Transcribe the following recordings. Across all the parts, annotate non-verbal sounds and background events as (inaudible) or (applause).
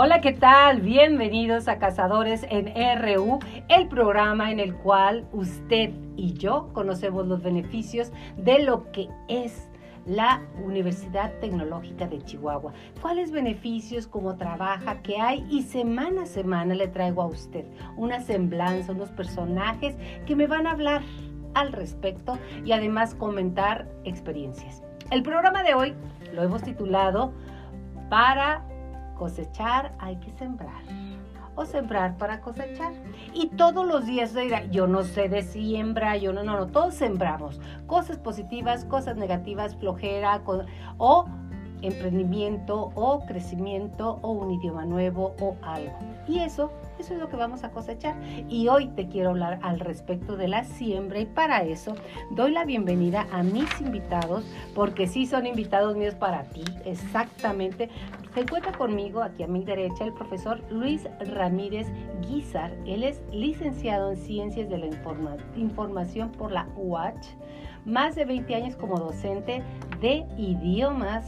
Hola, ¿qué tal? Bienvenidos a Cazadores en RU, el programa en el cual usted y yo conocemos los beneficios de lo que es la Universidad Tecnológica de Chihuahua. ¿Cuáles beneficios, cómo trabaja, qué hay? Y semana a semana le traigo a usted una semblanza, unos personajes que me van a hablar al respecto y además comentar experiencias. El programa de hoy lo hemos titulado Para cosechar hay que sembrar o sembrar para cosechar. Y todos los días yo no sé de siembra, yo no, no, no, todos sembramos cosas positivas, cosas negativas, flojera o emprendimiento o crecimiento o un idioma nuevo o algo. Y eso, eso es lo que vamos a cosechar. Y hoy te quiero hablar al respecto de la siembra y para eso doy la bienvenida a mis invitados porque sí son invitados míos para ti, exactamente. Se encuentra conmigo aquí a mi derecha el profesor Luis Ramírez Guizar. Él es licenciado en Ciencias de la Información por la UACH, más de 20 años como docente de idiomas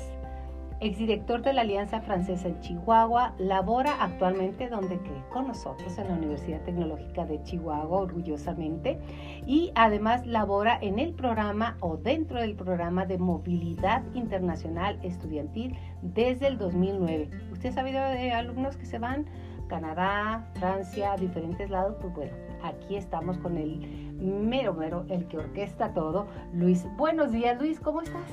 exdirector de la Alianza Francesa en Chihuahua, labora actualmente donde cree con nosotros en la Universidad Tecnológica de Chihuahua, orgullosamente, y además labora en el programa o dentro del programa de movilidad internacional estudiantil desde el 2009. ¿Usted ha sabido de alumnos que se van? Canadá, Francia, diferentes lados, pues bueno, aquí estamos con el mero mero, el que orquesta todo. Luis, buenos días Luis, ¿cómo estás?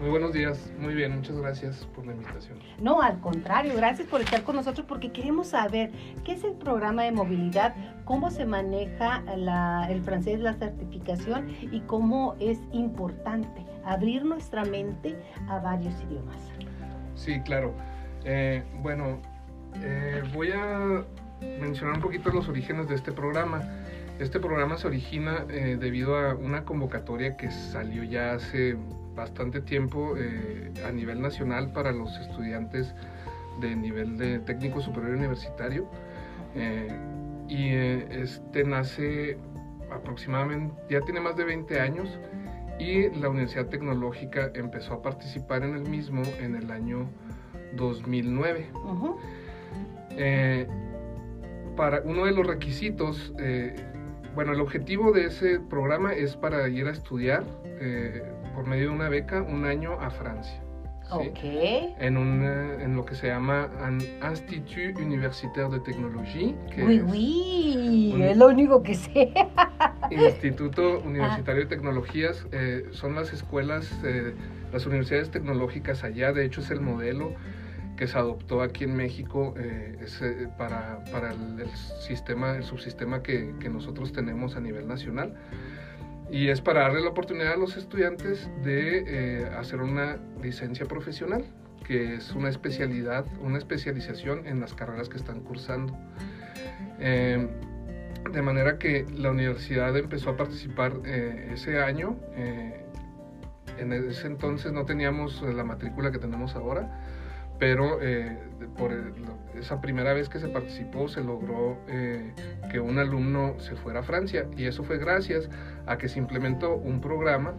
Muy buenos días, muy bien, muchas gracias por la invitación. No, al contrario, gracias por estar con nosotros porque queremos saber qué es el programa de movilidad, cómo se maneja el francés, la certificación y cómo es importante abrir nuestra mente a varios idiomas. Sí, claro. Eh, bueno, eh, voy a mencionar un poquito los orígenes de este programa. Este programa se origina eh, debido a una convocatoria que salió ya hace bastante tiempo eh, a nivel nacional para los estudiantes de nivel de técnico superior universitario. Eh, y eh, este nace aproximadamente, ya tiene más de 20 años y la Universidad Tecnológica empezó a participar en el mismo en el año 2009. para uno de los requisitos, bueno, el objetivo de ese programa es para ir a estudiar por medio de una beca un año a Francia. En, un, en lo que se llama un Institut Universitaire de Technologie. Que oui, es, es lo único que sé. (laughs) Instituto Universitario de Tecnologías eh, son las escuelas, eh, las universidades tecnológicas allá, de hecho es el modelo que se adoptó aquí en México eh, para, para el, sistema, el subsistema que, que nosotros tenemos a nivel nacional y es para darle la oportunidad a los estudiantes de eh, hacer una licencia profesional, que es una especialidad, una especialización en las carreras que están cursando. Em, de manera que la universidad empezó a participar eh, ese año. Eh, en ese entonces no teníamos la matrícula que tenemos ahora, pero eh, por esa primera vez que se participó se logró eh, que un alumno se fuera a Francia y eso fue gracias a que se implementó un programa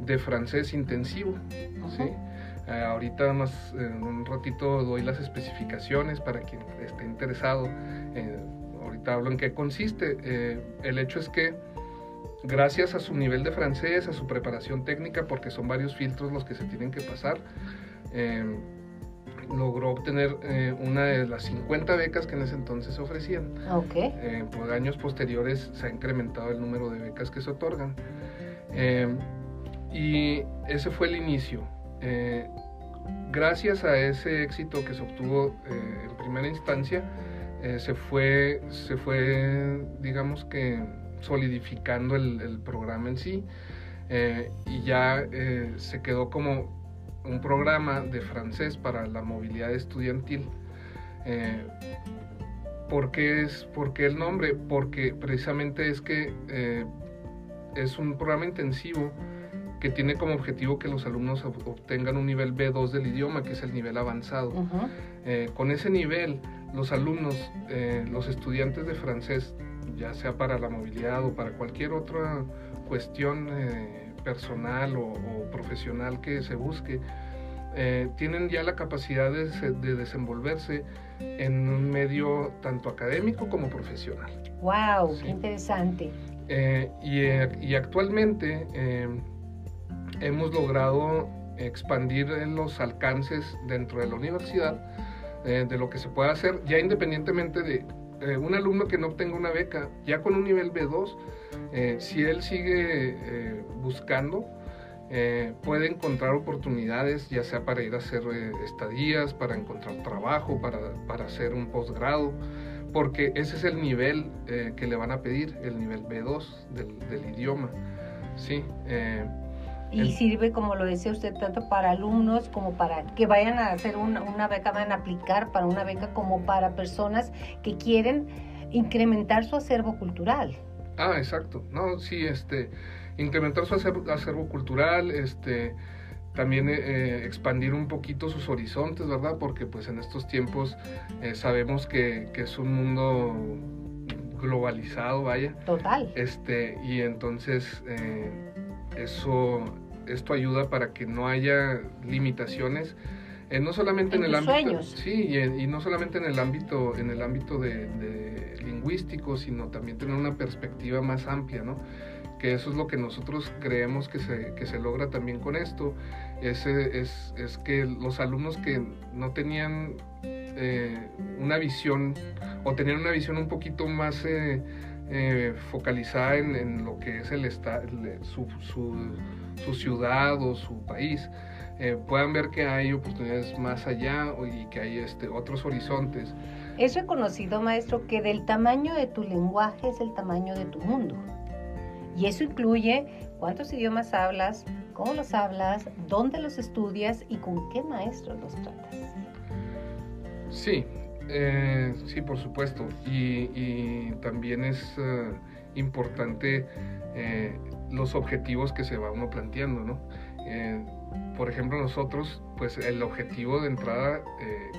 de francés intensivo. ¿sí? Eh, ahorita más en un ratito doy las especificaciones para quien esté interesado. ahorita hablo en qué consiste. el hecho es que gracias a su nivel de francés, a su preparación técnica, porque son varios filtros los que se tienen que pasar, logró obtener eh, una de las 50 becas que en ese entonces se ofrecían. Okay. Eh, por años posteriores se ha incrementado el número de becas que se otorgan. Eh, y ese fue el inicio. gracias a ese éxito que se obtuvo en primera instancia, se, fue, se fue, digamos que, solidificando el, el programa en sí. y ya se quedó como un programa de francés para la movilidad estudiantil. Eh, ¿por, qué es, ¿Por el nombre? Porque precisamente es que eh, es un programa intensivo que tiene como objetivo que los alumnos obtengan un nivel B2 del idioma, que es el nivel avanzado. Eh, con ese nivel, los alumnos, los estudiantes de francés, ya sea para la movilidad o para cualquier otra cuestión personal o, profesional que se busque, eh, tienen ya la capacidad de, desenvolverse en un medio tanto académico como profesional. ¡Wow! ¡Qué interesante! Eh, y, actualmente hemos logrado expandir los alcances dentro de la universidad de lo que se puede hacer, ya independientemente de un alumno que no obtenga una beca, ya con un nivel B2, si él sigue buscando, eh, puede encontrar oportunidades, ya sea para ir a hacer eh, estadías, para encontrar trabajo, para, para hacer un posgrado, porque ese es el nivel eh, que le van a pedir, el nivel B2 del, del idioma. Sí, y sirve, como lo decía usted, tanto para alumnos como para que vayan a hacer una, una beca, vayan a aplicar para una beca, como para personas que quieren incrementar su acervo cultural. Ah, exacto. No, sí, este incrementar su acervo, cultural, este, también eh, eh, expandir un poquito sus horizontes, ¿verdad? Porque pues en estos tiempos eh, sabemos que, que, es un mundo globalizado, vaya. Total. Este, y entonces eso, esto ayuda para que no haya limitaciones. no solamente en, el ámbito sí y, no solamente en el ámbito en el ámbito de, de lingüístico sino también tener una perspectiva más amplia no que eso es lo que nosotros creemos que se, que se logra también con esto, es, es, es que los alumnos que no tenían eh, una visión o tenían una visión un poquito más eh, eh, focalizada en, lo que es el su, su, su, ciudad o su país, puedan ver que hay oportunidades más allá y que hay este, otros horizontes. Es reconocido, maestro, que del tamaño de tu lenguaje es el tamaño de tu mundo. Y eso incluye cuántos idiomas hablas, cómo los hablas, dónde los estudias y con qué maestros los tratas. Sí, eh, sí, por supuesto. Y, también es eh, importante eh, los objetivos que se va uno planteando, ¿no? por ejemplo, nosotros, pues el objetivo de entrada,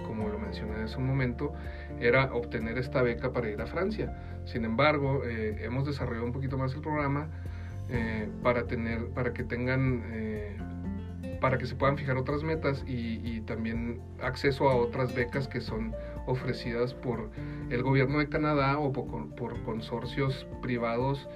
como lo mencioné hace un momento, era obtener esta beca para ir a Francia. Sin embargo, eh, hemos desarrollado un poquito más el programa eh, para, tener, para que tengan, eh, para que se puedan fijar otras metas y, también acceso a otras becas que son ofrecidas por el gobierno de Canadá o por consorcios privados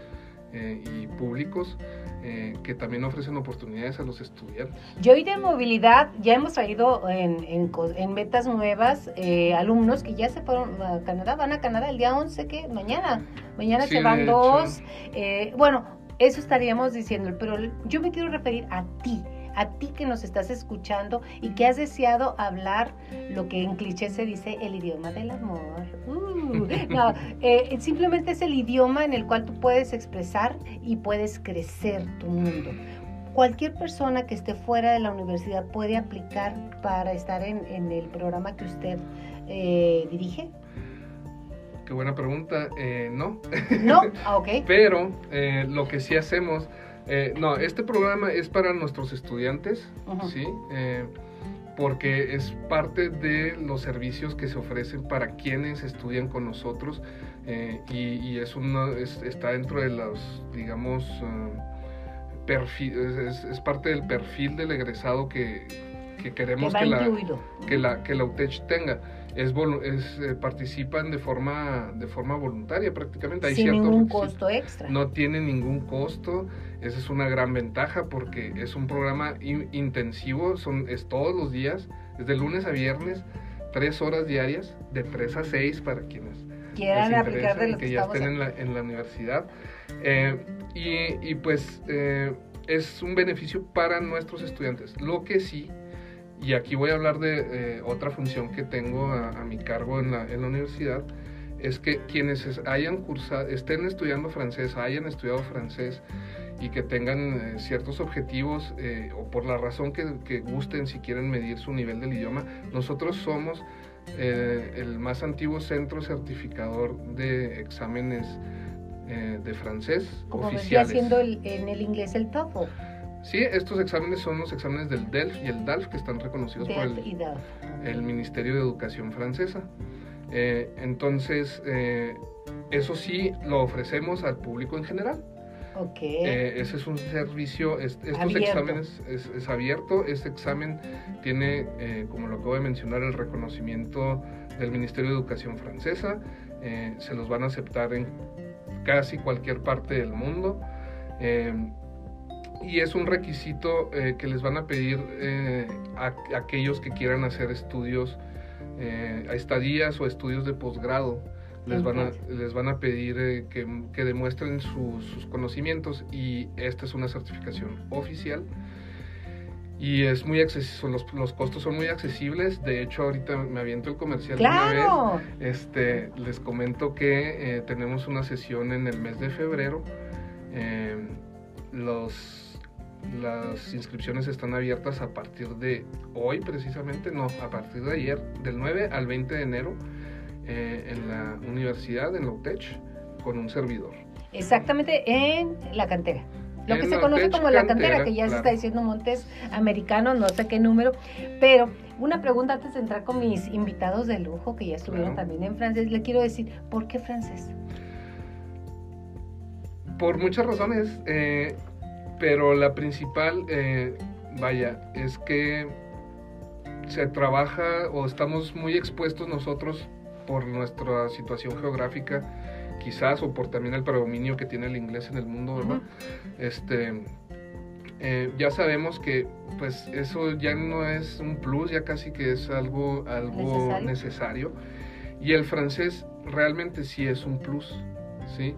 y públicos eh, que también ofrecen oportunidades a los estudiantes. Yo y de movilidad ya hemos traído en, en, metas nuevas eh, alumnos que ya se fueron a Canadá, van a Canadá el día 11, que mañana, mañana se van dos. Eh, bueno, eso estaríamos diciendo, pero yo me quiero referir a ti a ti que nos estás escuchando y que has deseado hablar lo que en cliché se dice el idioma del amor. Uh, no, eh, simplemente es el idioma en el cual tú puedes expresar y puedes crecer tu mundo. Cualquier persona que esté fuera de la universidad puede aplicar para estar en, el programa que usted eh, dirige. Qué buena pregunta. Eh, no. No, (laughs) ah, ok. Pero lo que sí hacemos eh, no, este programa es para nuestros estudiantes, ¿sí? Eh, porque es parte de los servicios que se ofrecen para quienes estudian con nosotros eh, y, es está dentro de los, digamos, perfil, es, parte del perfil del egresado que, queremos que, la, que, la, que la UTECH tenga es, es eh, participan de forma de forma voluntaria prácticamente. Hay Sin ningún costo extra. No tiene ningún costo. Esa es una gran ventaja porque es un programa intensivo, son, es todos los días, es de lunes a viernes, tres horas diarias, de tres a seis para quienes quieran aplicar de lo que, ya estén en la, en la universidad. Eh, y, y, pues eh, es un beneficio para nuestros estudiantes. Lo que sí y aquí voy a hablar de eh, otra función que tengo a, mi cargo en la, en la, universidad, es que quienes hayan cursado, estén estudiando francés, hayan estudiado francés y que tengan eh, ciertos objetivos eh, o por la razón que, que, gusten si quieren medir su nivel del idioma, nosotros somos el más antiguo centro certificador de exámenes de francés Como oficiales. haciendo en el inglés el TOEFL. Sí, estos exámenes son los exámenes del DELF y el DALF que están reconocidos por el, Ministerio de Educación francesa. Eh, entonces, eh, eso sí lo ofrecemos al público en general. Ok. Eh, ese es un servicio, es- estos Abierto. exámenes es, es abierto, este examen tiene, eh, como lo acabo de mencionar, el reconocimiento del Ministerio de Educación francesa, eh, se los van a aceptar en casi cualquier parte del mundo. Y es un requisito eh, que les van a pedir eh, a, a aquellos que quieran hacer estudios, eh, a estadías o estudios de posgrado. Les van, a, les van a pedir eh, que, que demuestren sus- sus conocimientos y esta es una certificación oficial. Y es muy accesible, los, los costos son muy accesibles. De hecho, ahorita me aviento el comercial de una vez. Claro. Este, les comento que eh, tenemos una sesión en el mes de febrero. Eh, los, las inscripciones están abiertas a partir de hoy, precisamente, no, a partir de ayer, del 9 al 20 de enero, eh, en la universidad, en la UTECH, con un servidor. Exactamente en la cantera. Lo En que se conoce como la cantera, que ya se está diciendo Montes Americano, no sé qué número. Pero una pregunta antes de entrar con mis invitados de lujo, que ya estuvieron Claro. también en francés. Le quiero decir, ¿por qué francés? Por muchas razones, eh, pero la principal, eh, vaya, es que se trabaja o estamos muy expuestos nosotros por nuestra situación geográfica, quizás, o por también el predominio que tiene el inglés en el mundo, ¿verdad? Este, eh, ya sabemos que pues eso ya no es un plus, ya casi que es algo, algo Necesario. necesario. Y el francés realmente sí es un plus, ¿sí?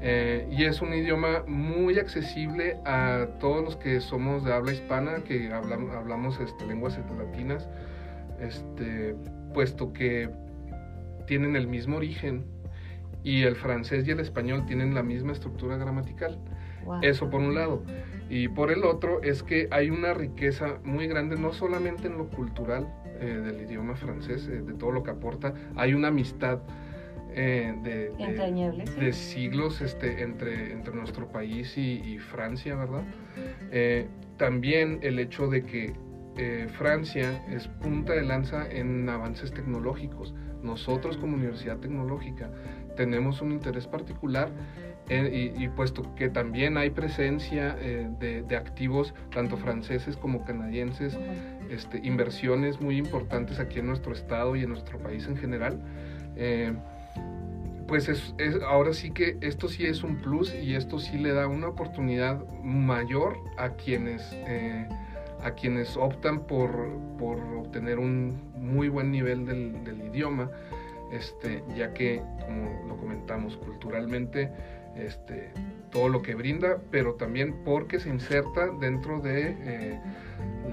Eh, y es un idioma muy accesible a todos los que somos de habla hispana, que hablamos, hablamos este, lenguas latinas, este, puesto que tienen el mismo origen y el francés y el español tienen la misma estructura gramatical. Wow. Eso por un lado. Y por el otro es que hay una riqueza muy grande, no solamente en lo cultural eh, del idioma francés, eh, de todo lo que aporta, hay una amistad eh, de, de- Entrañable, sí. de siglos este, entre, entre nuestro país y, y Francia, ¿verdad? Eh, también el hecho de que eh, Francia es punta de lanza en avances tecnológicos. Nosotros como Universidad Tecnológica tenemos un interés particular eh, y, y puesto que también hay presencia eh, de, de activos tanto franceses como canadienses, este, inversiones muy importantes aquí en nuestro estado y en nuestro país en general. Pues es, es- ahora sí que esto sí es un plus y esto sí le da una oportunidad mayor a quienes, eh, a quienes optan por, por obtener un muy buen nivel del, del idioma, este, ya que, como lo comentamos, culturalmente este, todo lo que brinda, pero también porque se inserta dentro de eh,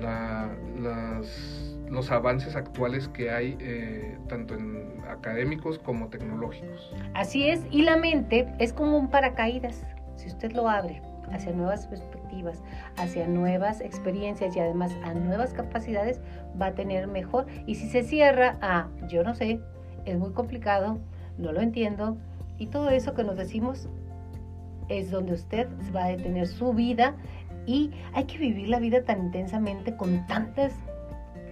la- las- los avances actuales que hay, eh, tanto en académicos como tecnológicos. Así es, y la mente es como un paracaídas. Si usted lo abre hacia nuevas perspectivas, hacia nuevas experiencias y además a nuevas capacidades, va a tener mejor. Y si se cierra a yo no sé, es muy complicado, no lo entiendo, y todo eso que nos decimos es donde usted va a detener su vida y hay que vivir la vida tan intensamente con tantas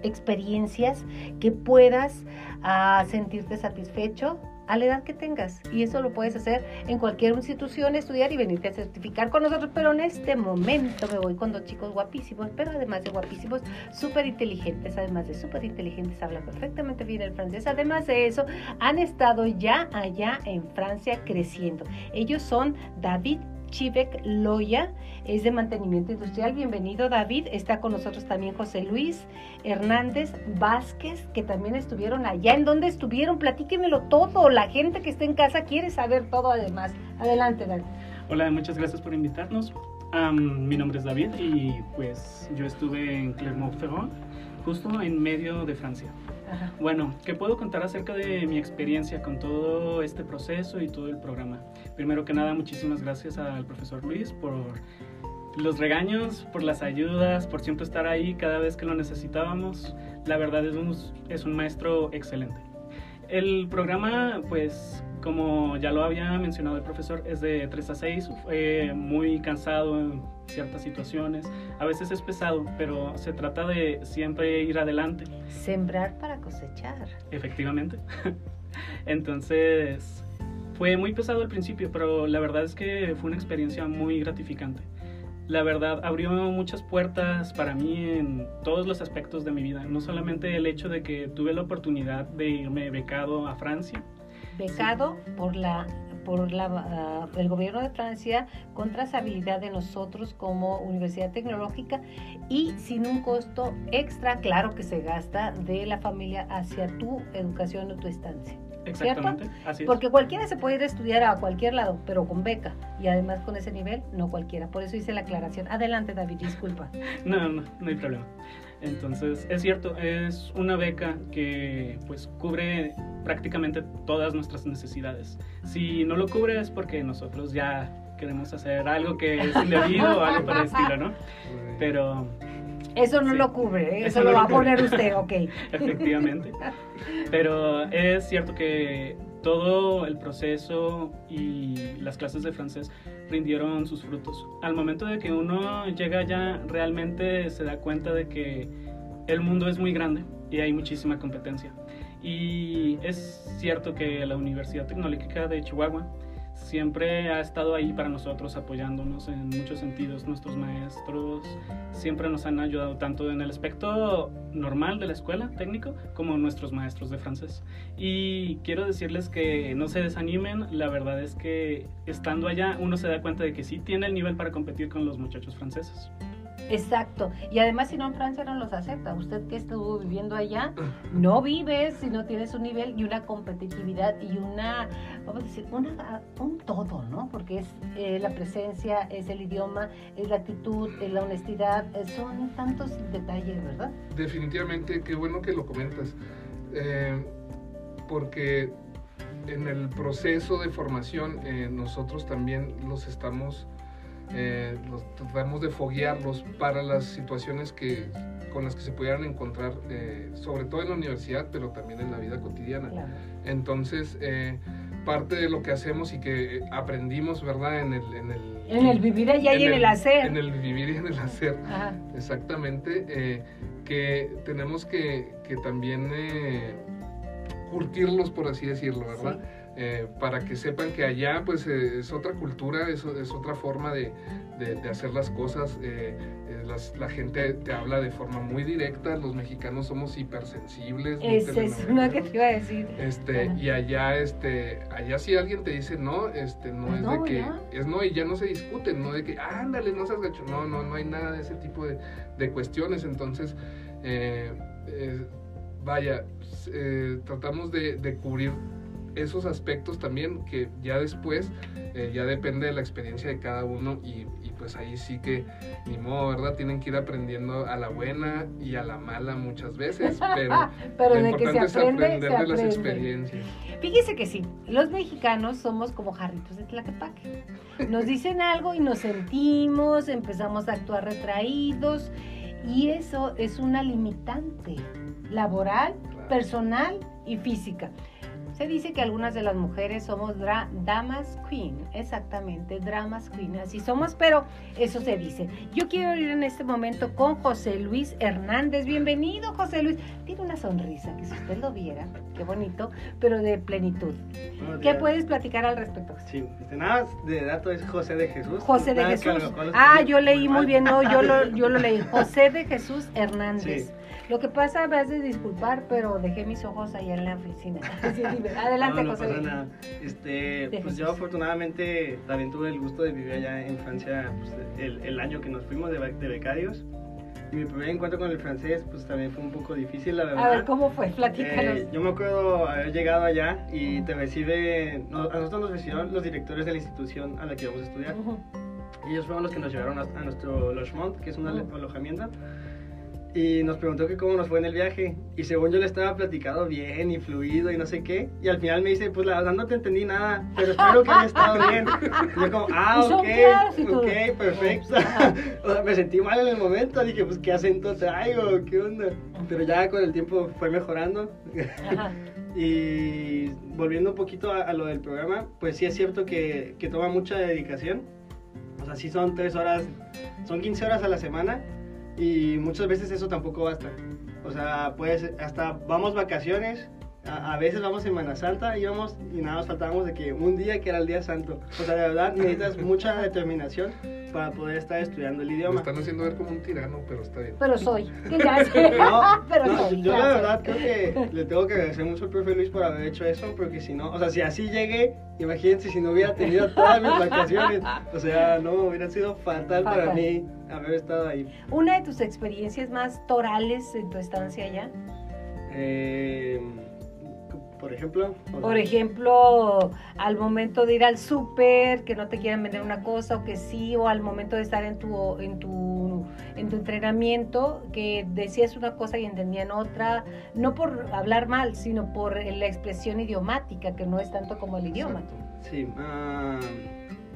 experiencias que puedas ah, sentirte satisfecho a la edad que tengas. Y eso lo puedes hacer en cualquier institución, estudiar y venirte a certificar con nosotros. Pero en este momento me voy con dos chicos guapísimos, pero además de guapísimos, súper inteligentes. Además de súper inteligentes, hablan perfectamente bien el francés. Además de eso, han estado ya allá en Francia creciendo. Ellos son David Chivek Loya, es de mantenimiento industrial. Bienvenido David. Está con nosotros también José Luis Hernández Vázquez, que también estuvieron allá. ¿En dónde estuvieron? Platíquenmelo todo. La gente que está en casa quiere saber todo además. Adelante, David. Hola, muchas gracias por invitarnos. Am, mi nombre es David y pues yo estuve en Clermont-Ferrand, justo en medio de Francia. Bueno, ¿qué puedo contar acerca de mi experiencia con todo este proceso y todo el programa? Primero que nada, muchísimas gracias al profesor Luis por los regaños, por las ayudas, por siempre estar ahí cada vez que lo necesitábamos. La verdad es un, es un maestro excelente. El programa, pues, como ya lo había mencionado el profesor, es de 3 a 6, fue muy cansado en ciertas situaciones. A veces es pesado, pero se trata de siempre ir adelante. Sembrar para cosechar. Efectivamente. (laughs) Entonces, fue muy pesado al principio, pero la verdad es que fue una experiencia muy gratificante. La verdad abrió muchas puertas para mí en todos los aspectos de mi vida, no solamente el hecho de que tuve la oportunidad de irme becado a Francia. Becado por la por la, ah, el gobierno de Francia con trazabilidad de nosotros como Universidad Tecnológica y sin un costo extra, claro que se gasta, de la familia hacia tu educación o tu estancia. Exactamente, así es. Porque cualquiera se puede ir a estudiar a cualquier lado, pero con beca. Y además con ese nivel, no cualquiera. Por eso hice la aclaración. Adelante, David, disculpa. (laughs) no, no, no hay problema. Entonces, es cierto, es una beca que pues cubre prácticamente todas nuestras necesidades. Si no lo cubre es porque nosotros ya queremos hacer algo que es indebido o algo para el estilo, ¿no? (laughs) Pero... Eso no Sí. lo cubre, ¿eh? eso, lo va a poner usted, ok. (laughs) Efectivamente. Pero es cierto que todo el proceso y las clases de francés rindieron sus frutos. Al momento de que uno llega allá, realmente se da cuenta de que el mundo es muy grande y hay muchísima competencia. Y es cierto que la Universidad Tecnológica de Chihuahua siempre ha estado ahí para nosotros, apoyándonos en muchos sentidos. Nuestros maestros siempre nos han ayudado tanto en el aspecto normal de la escuela, técnico, como nuestros maestros de francés. Y quiero decirles que no se desanimen, la verdad es que estando allá uno se da cuenta de que sí tiene el nivel para competir con los muchachos franceses. Exacto. Y además, si no en Francia no los acepta. Usted que estuvo viviendo allá, no vives si no tienes un nivel y una competitividad y una, vamos a decir, una, un todo, ¿no? Porque es eh, la presencia, es el idioma, es la actitud, es la honestidad, son tantos detalles, ¿verdad? Definitivamente, qué bueno que lo comentas, eh, porque en el proceso de formación eh, nosotros también los estamos, eh, los tratamos de foguearlos para las situaciones que, con las que se pudieran encontrar, eh, sobre todo en la universidad, pero también en la vida cotidiana. Claro. Entonces, eh, parte de lo que hacemos y que aprendimos, ¿verdad? En el, en el, En el vivir allá y en el hacer. En el vivir y en el hacer. Ajá. Exactamente, eh, que tenemos que, que también eh, curtirlos, por así decirlo, ¿verdad? Eh, para que sepan que allá pues eh, es otra cultura, es, es otra forma de, de- de hacer las cosas. eh, eh, las- la gente te habla de forma muy directa, los mexicanos somos hipersensibles. Esa es una que te iba a decir. Este, Ajá. y allá, este, allá si alguien te dice no, este, no Pues es no, de que, ya. es no y ya no se discuten, no de que, ándale, no seas gacho, no, no, no hay nada de ese tipo de, de cuestiones, entonces, eh, eh, vaya, eh, tratamos de, de cubrir esos aspectos también que ya después eh, ya depende de la experiencia de cada uno y, y pues ahí sí que ni modo, ¿verdad? Tienen que ir aprendiendo a la buena y a la mala muchas veces, (laughs) pero, Pero lo de que se importante es aprende, aprender se de las aprende. experiencias. Fíjese que sí, los mexicanos somos como jarritos de Tlaquepaque. Nos dicen algo y nos sentimos, empezamos a actuar retraídos y eso es una limitante laboral, Claro. personal y física. Se dice que algunas de las mujeres somos dra- damas queen, exactamente, dramas queen, así somos, pero eso se dice. Yo quiero ir en este momento con José Luis Hernández. Bienvenido, José Luis. Tiene una sonrisa que si usted lo viera, qué bonito, pero de plenitud. ¿Qué puedes platicar al respecto? Sí, este, nada más de dato es José de Jesús. José de Nada Jesús. Ah, yo leí muy mal. bien, no, yo lo, (laughs) yo lo leí. José de Jesús Hernández. Sí. Lo que pasa, me has de disculpar, pero dejé mis ojos allá en la oficina. (laughs) Sí. Adelante, no, no José. pasa nada. Este, pues yo afortunadamente también tuve el gusto de vivir allá en Francia pues, el, el año que nos fuimos de, de becarios. Y mi primer encuentro con el francés pues también fue un poco difícil, la verdad. A ver, ¿cómo fue? Platícanos. Eh, yo me acuerdo haber llegado allá y te recibe, no, a nosotros nos recibieron los directores de la institución a la que íbamos a estudiar. Ujú. Y ellos fueron los que nos llevaron a, a nuestro logement, que es un ale- Ujú. alojamiento. Y nos preguntó que cómo nos fue en el viaje. Y según yo le estaba platicado bien y fluido y no sé qué. Y al final me dice, pues la verdad no te entendí nada, pero espero que haya estado bien. Y yo como, ah, ok, ok, perfecto. (laughs) O sea, me sentí mal en el momento. Dije, pues qué acento traigo, qué onda. Pero ya con el tiempo fue mejorando. (laughs) Y volviendo un poquito a, a lo del programa, pues sí es cierto que, que toma mucha dedicación. O sea, sí son tres horas, son 15 horas a la semana y muchas veces eso tampoco basta. O sea, pues hasta vamos vacaciones a, a veces vamos en Semana Santa, íbamos y nada más faltábamos de que un día que era el día santo. O sea, de verdad necesitas (laughs) mucha determinación para poder estar estudiando el Me idioma. están haciendo ver como un tirano, pero está bien. Pero soy. (laughs) Que ya sé. No, (laughs) Pero no, soy. yo la gracias. verdad creo que le tengo que agradecer mucho al profe Luis por haber hecho eso, porque si no, o sea, si así llegué, imagínense si no hubiera tenido todas mis vacaciones, o sea, no, hubiera sido fatal para Fatal. mí haber estado ahí. Una de tus experiencias más torales en tu estancia allá. Eh, por ejemplo, Por ejemplo, al momento de ir al súper, que no te quieran vender una cosa o que sí, o al momento de estar en tu, en tu, en tu entrenamiento, que decías una cosa y entendían otra, no por hablar mal, sino por la expresión idiomática, que no es tanto como el idioma. Exacto. sí, ah,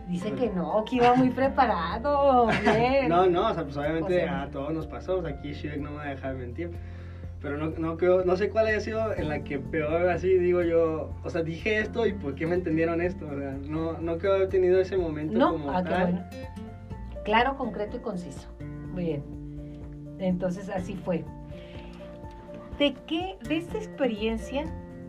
Dice que no, que iba muy preparado. (laughs) Bien. no, no, o sea, pues obviamente O sea, a todos nos pasó, o sea, aquí Shirek no me va a dejar mentir. Pero no, no creo, no sé cuál haya sido en la que peor así digo yo, o sea, dije esto y por qué me entendieron esto, o sea, no, no creo haber tenido ese momento No, como ah, tal. bueno. Claro, concreto y conciso. Muy bien. Entonces así fue. ¿De qué, de esta experiencia,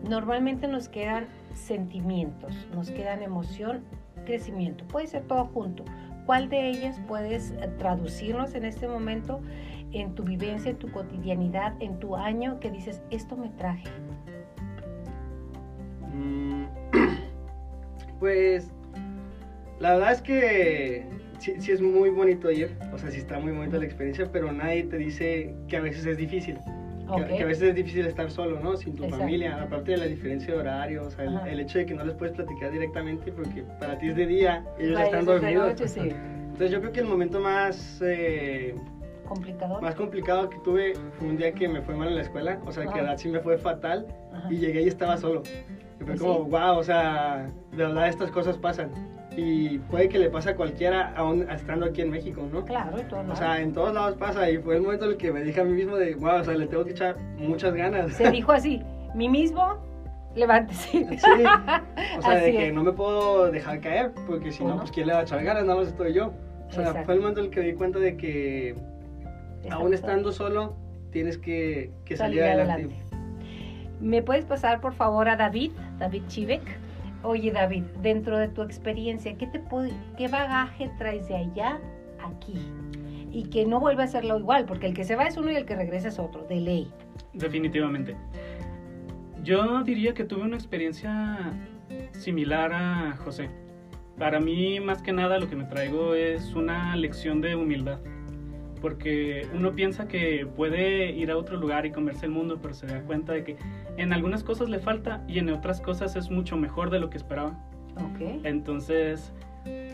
normalmente nos quedan sentimientos, nos quedan emoción, crecimiento? Puede ser todo junto. ¿Cuál de ellas puedes eh, traducirnos en este momento en tu vivencia, en tu cotidianidad, en tu año, que dices, esto me traje? Mm, (clears throat) Pues la verdad es que sí, sí es muy bonito ir, o sea, sí está muy bonita la experiencia, pero nadie te dice que a veces es difícil. Que, Ok. que a veces es difícil estar solo, ¿no? Sin tu Exacto. familia, aparte de la diferencia de horario, o sea, el, hecho de que no les puedes platicar directamente porque para ti es de día, ellos están dormidos. noche, sí. Entonces yo creo que el momento más, eh, Complicador. más complicado que tuve fue un día que me fue mal en la escuela, o sea, que Ah. la verdad sí me fue fatal Ajá. y llegué y estaba solo. Y fue ¿Ah, como, sí? wow, o sea, de verdad estas cosas pasan. Y puede que le pase a cualquiera aún estando aquí en México, ¿no? Claro, y todo O sea, en todos lados pasa y fue el momento en el que me dije a mí mismo de, wow, o sea, le tengo que echar muchas ganas. Se (laughs) dijo así, mí mismo, levántese. Sí, o sea, de (laughs) Así que es. no me puedo dejar caer, porque si no, pues quién le va a echar ganas, nada más estoy yo. O sea, Exacto. fue el momento en el que me di cuenta de que aún estando solo, tienes que, que salir, Salir adelante. ¿Me puedes pasar por favor a David, David Chivek? Oye David, dentro de tu experiencia, ¿qué, te puede- ¿qué bagaje traes de allá aquí? Y que no vuelva a hacerlo igual, porque el que se va es uno y el que regresa es otro, de ley. Definitivamente. Yo diría que tuve una experiencia similar a José. Para mí, más que nada, lo que me traigo es una lección de humildad. Porque uno piensa que puede ir a otro lugar y comerse el mundo, pero se da cuenta de que en algunas cosas le falta y en otras cosas es mucho mejor de lo que esperaba. Ok. Entonces,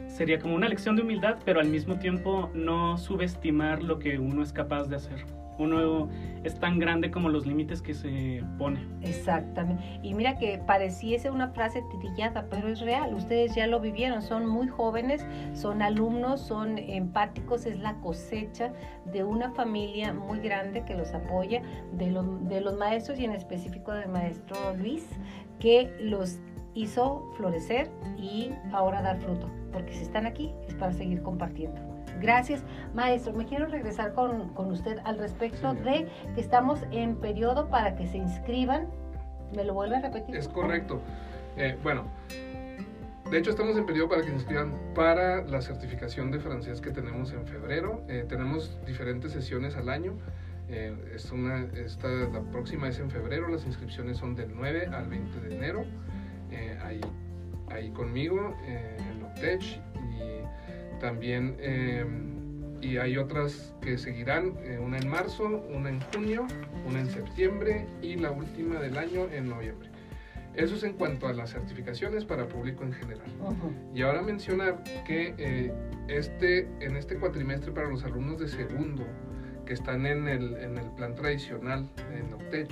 sería como una lección de humildad, pero al mismo tiempo no subestimar lo que uno es capaz de hacer. Uno es tan grande como los límites que se pone. Exactamente. Y mira que pareciese una frase trillada, pero es real. Ustedes ya lo vivieron. Son muy jóvenes, son alumnos, son empáticos. Es la cosecha de una familia muy grande que los apoya, de los, de los maestros y en específico del maestro Luis, que los hizo florecer y ahora dar fruto. Porque si están aquí es para seguir compartiendo. Gracias, maestro. Me quiero regresar con, con usted al respecto de que estamos en periodo para que se inscriban. ¿Me lo vuelve a repetir? Es correcto. Eh, bueno, de hecho estamos en periodo para que se inscriban para la certificación de francés que tenemos en febrero. Eh, tenemos diferentes sesiones al año. Eh, es una, esta, la próxima es en febrero, las inscripciones son del 9 al 20 de enero. Eh, ahí, ahí conmigo en Octech y también eh, y hay otras que seguirán, eh, una en marzo, una en junio, una en septiembre y la última del año en noviembre. Eso es en cuanto a las certificaciones para público en general. Y ahora mencionar que eh, este, en este cuatrimestre para los alumnos de segundo que están en el, en el plan tradicional en Octech,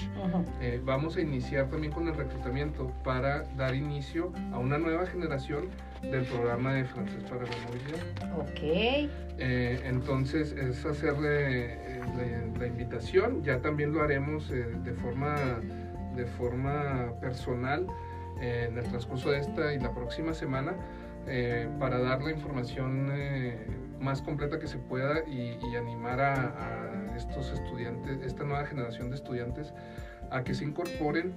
eh, vamos a iniciar también con el reclutamiento para dar inicio a una nueva generación del programa de francés para la movilidad. Ok. Eh, entonces es hacerle eh, la, la invitación, ya también lo haremos eh, de, forma, de forma personal eh, en el transcurso de esta y la próxima semana eh, para dar la información eh, más completa que se pueda y, y animar a, a estos estudiantes, esta nueva generación de estudiantes a que se incorporen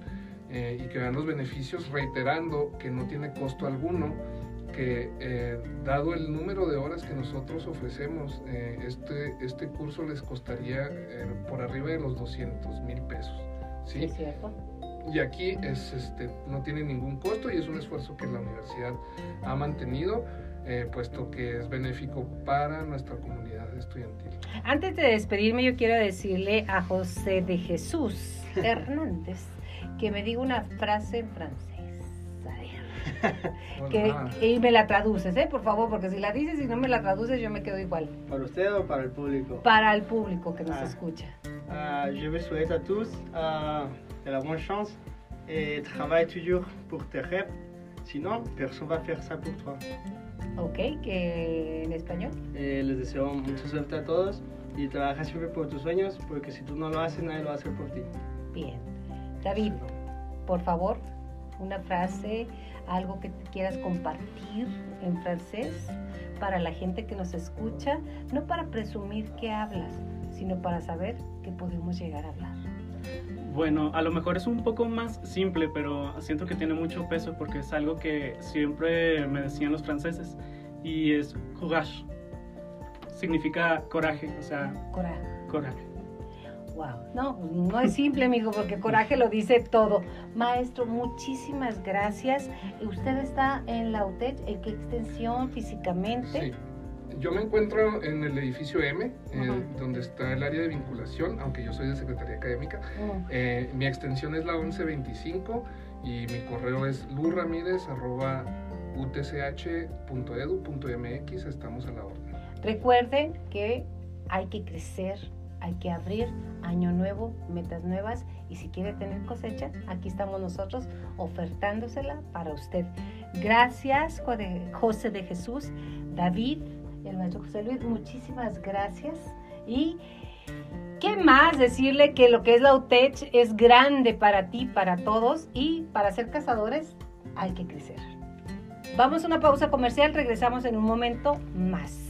eh, y que vean los beneficios, reiterando que no tiene costo alguno, que eh, dado el número de horas que nosotros ofrecemos, eh, este, este curso les costaría por arriba de los 200 mil pesos. ¿sí? Es cierto. Y aquí es, este, no tiene ningún costo y es un esfuerzo que la universidad ha mantenido, puesto que es benéfico para nuestra comunidad estudiantil. Antes de despedirme, yo quiero decirle a José de Jesús Hernández que me diga una frase en francés. (laughs) que, y me la traduces, ¿eh? por favor, porque si la dices y no me la traduces, yo me quedo igual. ¿Para usted o para el público? Para el público que nos Ah. escucha. Euh, je vous souhaite à tous euh, de la bonne chance et travaille toujours pour tes rêves. Sinon, personne va faire ça pour toi. Ok, que en español. Eh, les deseo mucha suerte a todos y trabaja siempre por tus sueños porque si tú no lo haces, nadie lo va a hacer por ti. Bien. David, por favor, una frase, algo que quieras compartir en francés para la gente que nos escucha, no para presumir que hablas, sino para saber que podemos llegar a hablar. Bueno, a lo mejor es un poco más simple, pero siento que tiene mucho peso porque es algo que siempre me decían los franceses y es courage. Significa coraje, o sea, Coraje. coraje. Wow. No, no es simple, amigo, porque coraje lo dice todo. Maestro, muchísimas gracias. Usted está en la UTEC, ¿en qué extensión físicamente? Sí. Yo me encuentro en el edificio M, eh, donde está el área de vinculación, aunque yo soy de Secretaría Académica. Mm. Eh, mi extensión es la 1125 y mi correo es lurramirez.utch.edu.mx. Estamos a la orden. Recuerden que hay que crecer, hay que abrir año nuevo, metas nuevas y si quiere tener cosecha, aquí estamos nosotros ofertándosela para usted. Gracias José de Jesús, David, el maestro José Luis, muchísimas gracias y ¿Qué más decirle que lo que es la UTECH es grande para ti, para todos y para ser cazadores hay que crecer? Vamos a una pausa comercial, regresamos en un momento más.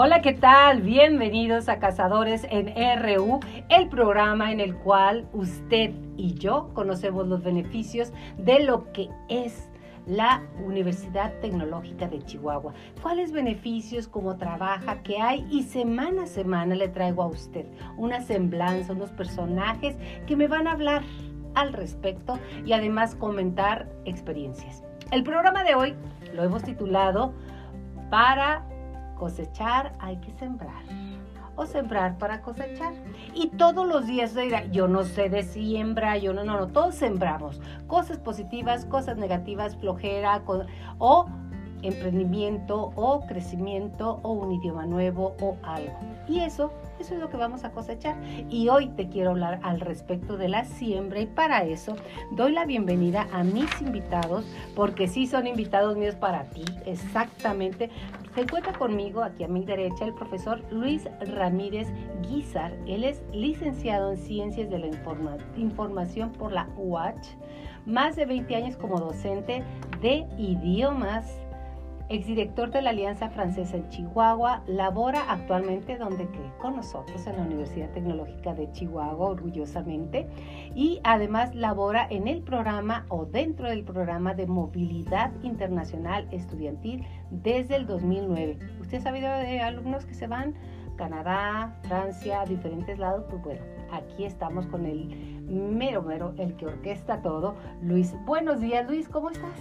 Hola, ¿qué tal? Bienvenidos a Cazadores en RU, el programa en el cual usted y yo conocemos los beneficios de lo que es la Universidad Tecnológica de Chihuahua. ¿Cuáles beneficios, cómo trabaja, qué hay? Y semana a semana le traigo a usted una semblanza, unos personajes que me van a hablar al respecto y además comentar experiencias. El programa de hoy lo hemos titulado Para cosechar hay que sembrar o sembrar para cosechar. Y todos los días yo no sé de siembra, yo no, no, no, todos sembramos cosas positivas, cosas negativas, flojera o emprendimiento o crecimiento o un idioma nuevo o algo. Y eso, eso es lo que vamos a cosechar. Y hoy te quiero hablar al respecto de la siembra y para eso doy la bienvenida a mis invitados porque sí son invitados míos para ti, exactamente. Se encuentra conmigo aquí a mi derecha el profesor Luis Ramírez Guizar. Él es licenciado en Ciencias de la Informa- Información por la UACH, más de 20 años como docente de idiomas, exdirector de la Alianza Francesa en Chihuahua, labora actualmente donde cree con nosotros en la Universidad Tecnológica de Chihuahua, orgullosamente, y además labora en el programa o dentro del programa de movilidad internacional estudiantil desde el 2009. ¿Usted ha sabido de alumnos que se van? Canadá, Francia, diferentes lados, pues bueno, aquí estamos con el mero mero, el que orquesta todo, Luis. Buenos días, Luis, ¿cómo estás?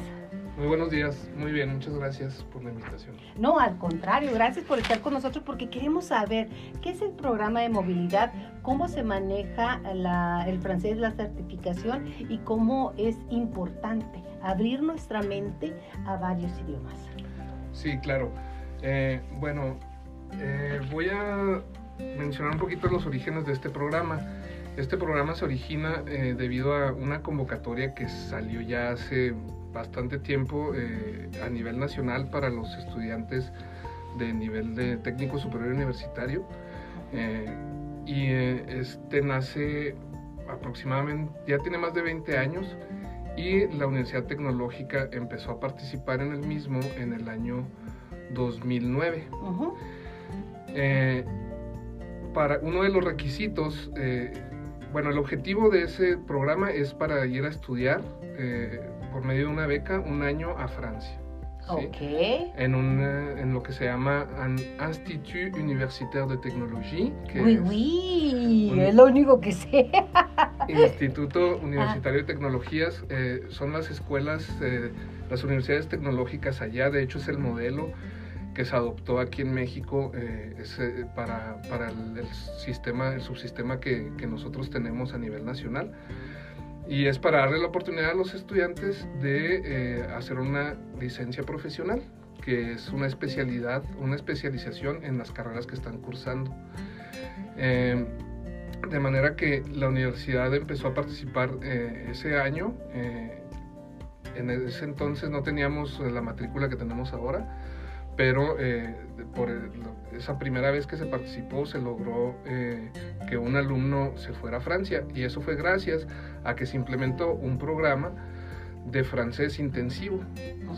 Muy buenos días, muy bien, muchas gracias por la invitación. No, al contrario, gracias por estar con nosotros porque queremos saber qué es el programa de movilidad, cómo se maneja la- el francés, la certificación y cómo es importante abrir nuestra mente a varios idiomas. Sí, claro. Eh, bueno, eh, voy a mencionar un poquito los orígenes de este programa. Este programa se origina eh, debido a una convocatoria que salió ya hace bastante tiempo eh, a nivel nacional para los estudiantes de nivel de técnico superior universitario. Eh, y eh, este nace aproximadamente, ya tiene más de 20 años y la Universidad Tecnológica empezó a participar en el mismo en el año 2009. Ujú. Eh, para uno de los requisitos, eh, bueno, el objetivo de ese programa es para ir a estudiar eh, por medio de una beca un año a Francia. Ok. En, un, eh, en lo que se llama un Institut Universitaire de Tecnología, que Uy, es uy, un- es lo único que sé. (laughs) Instituto Universitario de Tecnologías. eh, son las escuelas, eh, las universidades tecnológicas allá, de hecho es el modelo que se adoptó aquí en México eh, es, eh, para, para el, el sistema, el subsistema que, que nosotros tenemos a nivel nacional. Y es para darle la oportunidad a los estudiantes de eh, hacer una licencia profesional, que es una especialidad, una especialización en las carreras que están cursando. Eh, de manera que la universidad empezó a participar eh, ese año. eh, en ese entonces no teníamos la matrícula que tenemos ahora, pero eh, por esa primera vez que se participó se logró eh, que un alumno se fuera a Francia y eso fue gracias a que se implementó un programa de francés intensivo.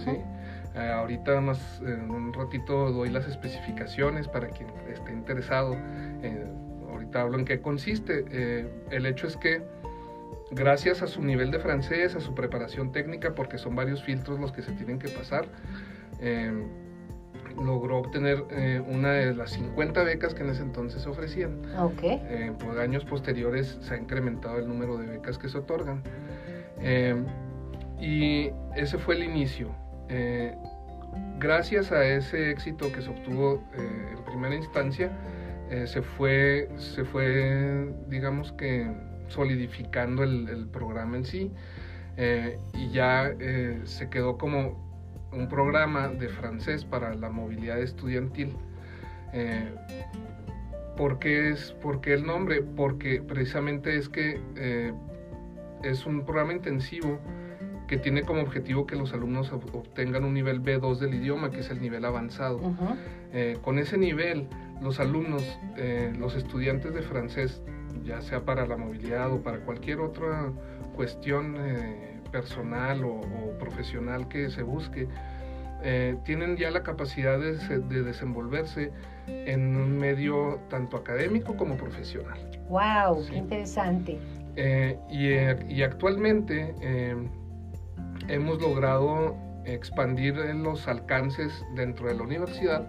¿sí? Eh, ahorita más, en un ratito doy las especificaciones para quien esté interesado. Eh, ahorita hablo en qué consiste. El hecho es que gracias a su nivel de francés, a su preparación técnica, porque son varios filtros los que se tienen que pasar, eh, logró obtener eh, una de las 50 becas que en ese entonces se ofrecían. Ok. Eh, por años posteriores se ha incrementado el número de becas que se otorgan. Eh, y ese fue el inicio. Gracias a ese éxito que se obtuvo en primera instancia, se, fue, se fue, digamos que, solidificando el, el programa en sí. y ya se quedó como un programa de francés para la movilidad estudiantil. Eh, ¿Por qué, es, por qué el nombre? Porque precisamente es que eh, es un programa intensivo que tiene como objetivo que los alumnos ob- obtengan un nivel B2 del idioma, que es el nivel avanzado. Eh, con ese nivel, los alumnos, eh, los estudiantes de francés, ya sea para la movilidad o para cualquier otra cuestión personal o, o profesional que se busque, eh, tienen ya la capacidad de, se- de desenvolverse en un medio tanto académico como profesional. Wow, Sí. qué interesante. Eh, y, eh, y actualmente eh, hemos logrado expandir los alcances dentro de la universidad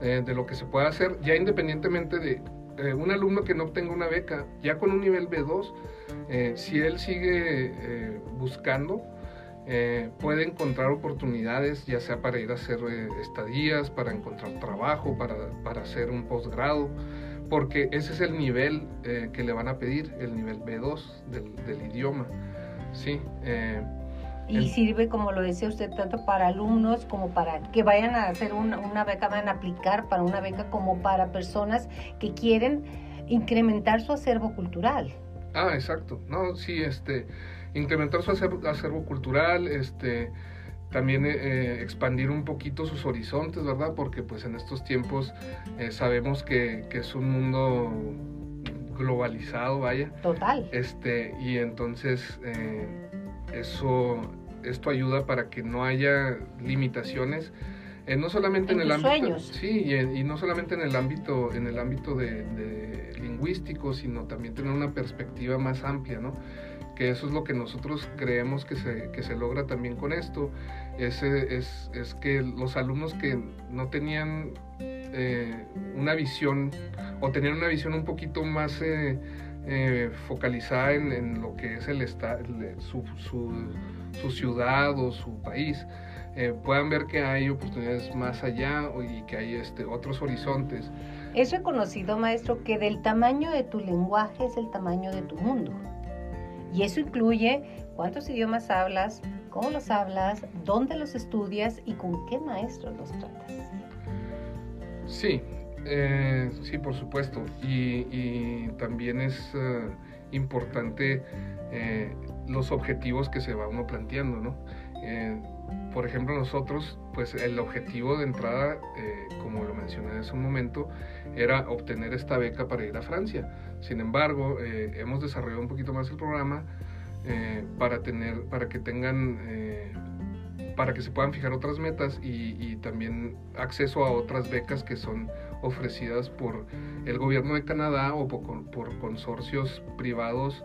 de lo que se puede hacer, ya independientemente de eh, un alumno que no obtenga una beca, ya con un nivel B2, eh, si él sigue eh, buscando, puede encontrar oportunidades, ya sea para ir a hacer estadías, para encontrar trabajo, para, para hacer un posgrado, porque ese es el nivel que le van a pedir, el nivel B2 del, del idioma. Sí, Y El- sirve, como lo decía usted, tanto para alumnos como para que vayan a hacer una, una beca, vayan a aplicar para una beca, como para personas que quieren incrementar su acervo cultural. Ah, exacto. No, sí, este, incrementar su acervo, acervo cultural, este, también eh, eh, expandir un poquito sus horizontes, ¿verdad? Porque pues en estos tiempos eh, sabemos que, que es un mundo globalizado, vaya. Total. Este, y entonces eh, eso, esto ayuda para que no haya limitaciones, eh, no solamente en, En el ámbito, sueños. sí, y, en- y no solamente en el ámbito, en el ámbito de, de lingüístico, sino también tener una perspectiva más amplia, ¿no? Que eso es lo que nosotros creemos que se, que se logra también con esto, es, es, es que los alumnos que no tenían eh, una visión o tenían una visión un poquito más eh, eh, focalizada en, en lo que es el esta- el- su, su, su ciudad o su país, eh, puedan ver que hay oportunidades más allá y que hay este, otros horizontes. Es reconocido, maestro, que del tamaño de tu lenguaje es el tamaño de tu mundo. Y eso incluye cuántos idiomas hablas, cómo los hablas, dónde los estudias y con qué maestros los tratas. Sí, eh, sí, por supuesto. Y, y también es eh, importante eh, los objetivos que se va uno planteando, ¿no? Eh, por ejemplo, nosotros, pues el objetivo de entrada, eh, como lo mencioné hace un momento, era obtener esta beca para ir a Francia. Sin embargo, eh, hemos desarrollado un poquito más el programa para, tener, para que tengan para que se puedan fijar otras metas y, también acceso a otras becas que son ofrecidas por el gobierno de Canadá o por consorcios privados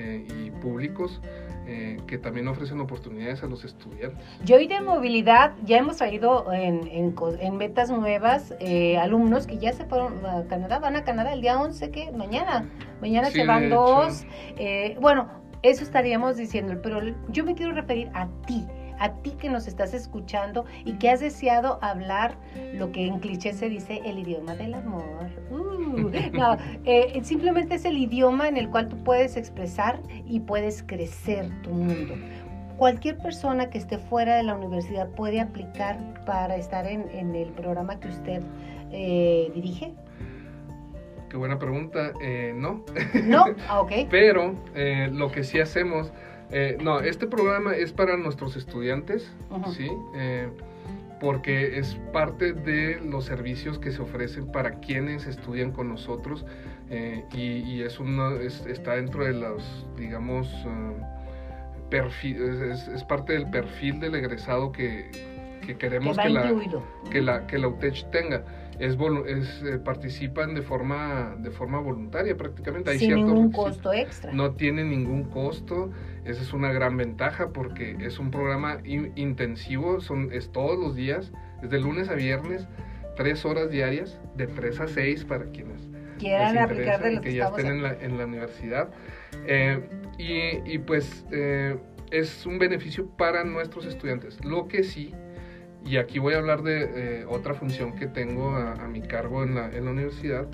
eh, y públicos eh, que también ofrecen oportunidades a los estudiantes. Yo y de movilidad ya hemos traído en, en, en metas nuevas eh, alumnos que ya se fueron a Canadá, van a Canadá el día 11, que mañana, mañana Sí, se van dos. Eh, bueno, eso estaríamos diciendo, pero yo me quiero referir a ti, a ti que nos estás escuchando y que has deseado hablar lo que en cliché se dice el idioma del amor. Uh, (laughs) no, eh, simplemente es el idioma en el cual tú puedes expresar y puedes crecer tu mundo. Cualquier persona que esté fuera de la universidad puede aplicar para estar en, en el programa que usted eh, dirige. Qué buena pregunta. Eh, no, No, (laughs) ah, ok. pero eh, lo que sí hacemos, eh, no, este programa es para nuestros estudiantes, Ujú. ¿sí? Eh, porque es parte de los servicios que se ofrecen para quienes estudian con nosotros eh, y, y es uno, es- está dentro de los, digamos, eh, perfil, es, es- parte del perfil del egresado que, que Que queremos va que la, que la, que la UTECH tenga. Es, es, eh, participan de forma, de forma voluntaria prácticamente. Hay Sin ningún requisitos. costo extra. No tiene ningún costo. Esa es una gran ventaja porque es un programa in- intensivo, son, es todos los días, es de lunes a viernes, tres horas diarias, de 3 a 6 para quienes Quieran aplicar de lo que que ya estén en la, en la universidad. Eh, y, y, pues eh, es un beneficio para nuestros estudiantes. Lo que sí, y aquí voy a hablar de eh, otra función que tengo a, a mi cargo en la, en la universidad,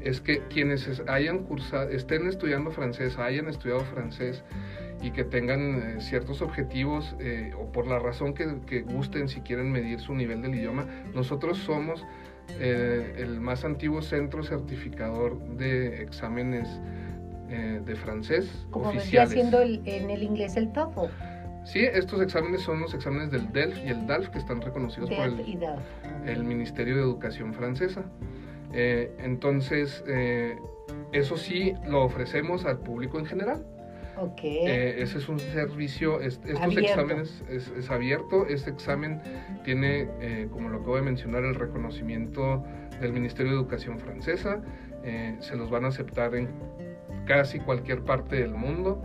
es que quienes es- hayan cursado, estén estudiando francés, hayan estudiado francés y que tengan eh, ciertos objetivos eh, o por la razón que, que gusten si quieren medir su nivel del idioma, nosotros somos eh, el más antiguo centro certificador de exámenes eh, de francés Como oficiales. siendo el- en el inglés el TOEFL. Sí, estos exámenes son los exámenes del DELF y el DALF que están reconocidos por el, Ministerio de Educación francesa. Entonces, eso sí lo ofrecemos al público en general. Eh, ese es un servicio, es- estos Abierto. exámenes es, es abierto, este examen tiene, eh, como lo acabo de mencionar, el reconocimiento del Ministerio de Educación francesa, eh, se los van a aceptar en casi cualquier parte del mundo.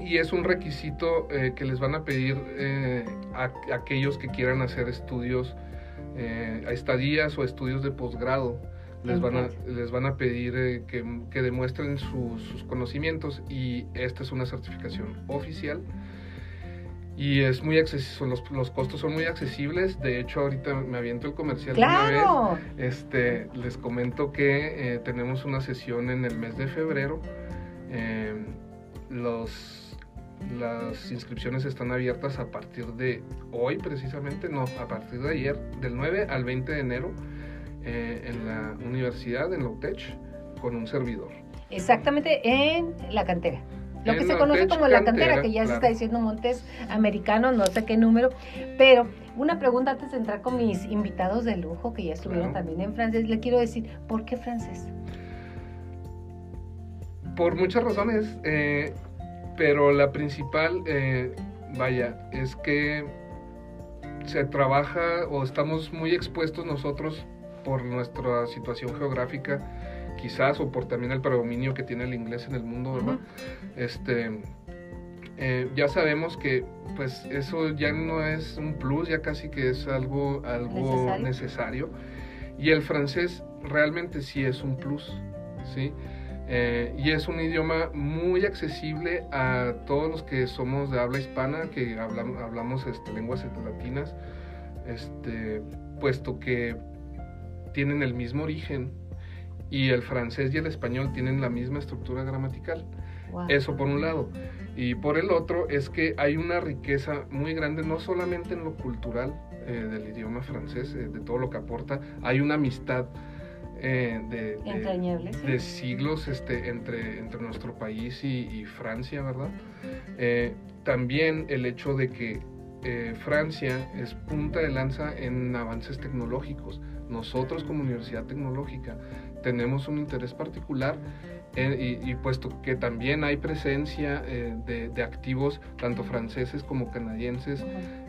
y es un requisito eh, que les van a pedir eh, a, a aquellos que quieran hacer estudios, eh, estadías o estudios de posgrado. Les van, a, les van a pedir eh, que, que demuestren su- sus conocimientos y esta es una certificación oficial. Y es muy accesible, los, los costos son muy accesibles. De hecho, ahorita me aviento el comercial de una vez. Claro. Este, les comento que eh, tenemos una sesión en el mes de febrero. Eh, los, las inscripciones están abiertas a partir de hoy, precisamente, no, a partir de ayer, del 9 al 20 de enero, eh, en la universidad, en la UTECH, con un servidor. Exactamente en la cantera. Lo En que se conoce como la cantera, que ya se está diciendo Montes Americanos, no sé qué número. Pero una pregunta antes de entrar con mis invitados de lujo, que ya estuvieron Claro. también en francés. Le quiero decir, ¿por qué francés? Por muchas razones, eh, pero la principal, eh, vaya, es que se trabaja o estamos muy expuestos nosotros por nuestra situación geográfica, quizás, o por también el predominio que tiene el inglés en el mundo, ¿verdad? Este, eh, ya sabemos que pues eso ya no es un plus, ya casi que es algo, algo Necesario. necesario. Y el francés realmente sí es un plus, ¿sí? Eh, y es un idioma muy accesible a todos los que somos de habla hispana, que hablamos, hablamos este, lenguas latinas, este, puesto que tienen el mismo origen y el francés y el español tienen la misma estructura gramatical. Wow. Eso por un lado. Y por el otro es que hay una riqueza muy grande, no solamente en lo cultural eh, del idioma francés, eh, de todo lo que aporta, hay una amistad eh, de, de- Entrañable, sí. de siglos este, entre, entre nuestro país y, y Francia, ¿verdad? También el hecho de que eh, Francia es punta de lanza en avances tecnológicos. Nosotros como Universidad Tecnológica tenemos un interés particular eh, y, puesto que también hay presencia eh, de, activos tanto franceses como canadienses,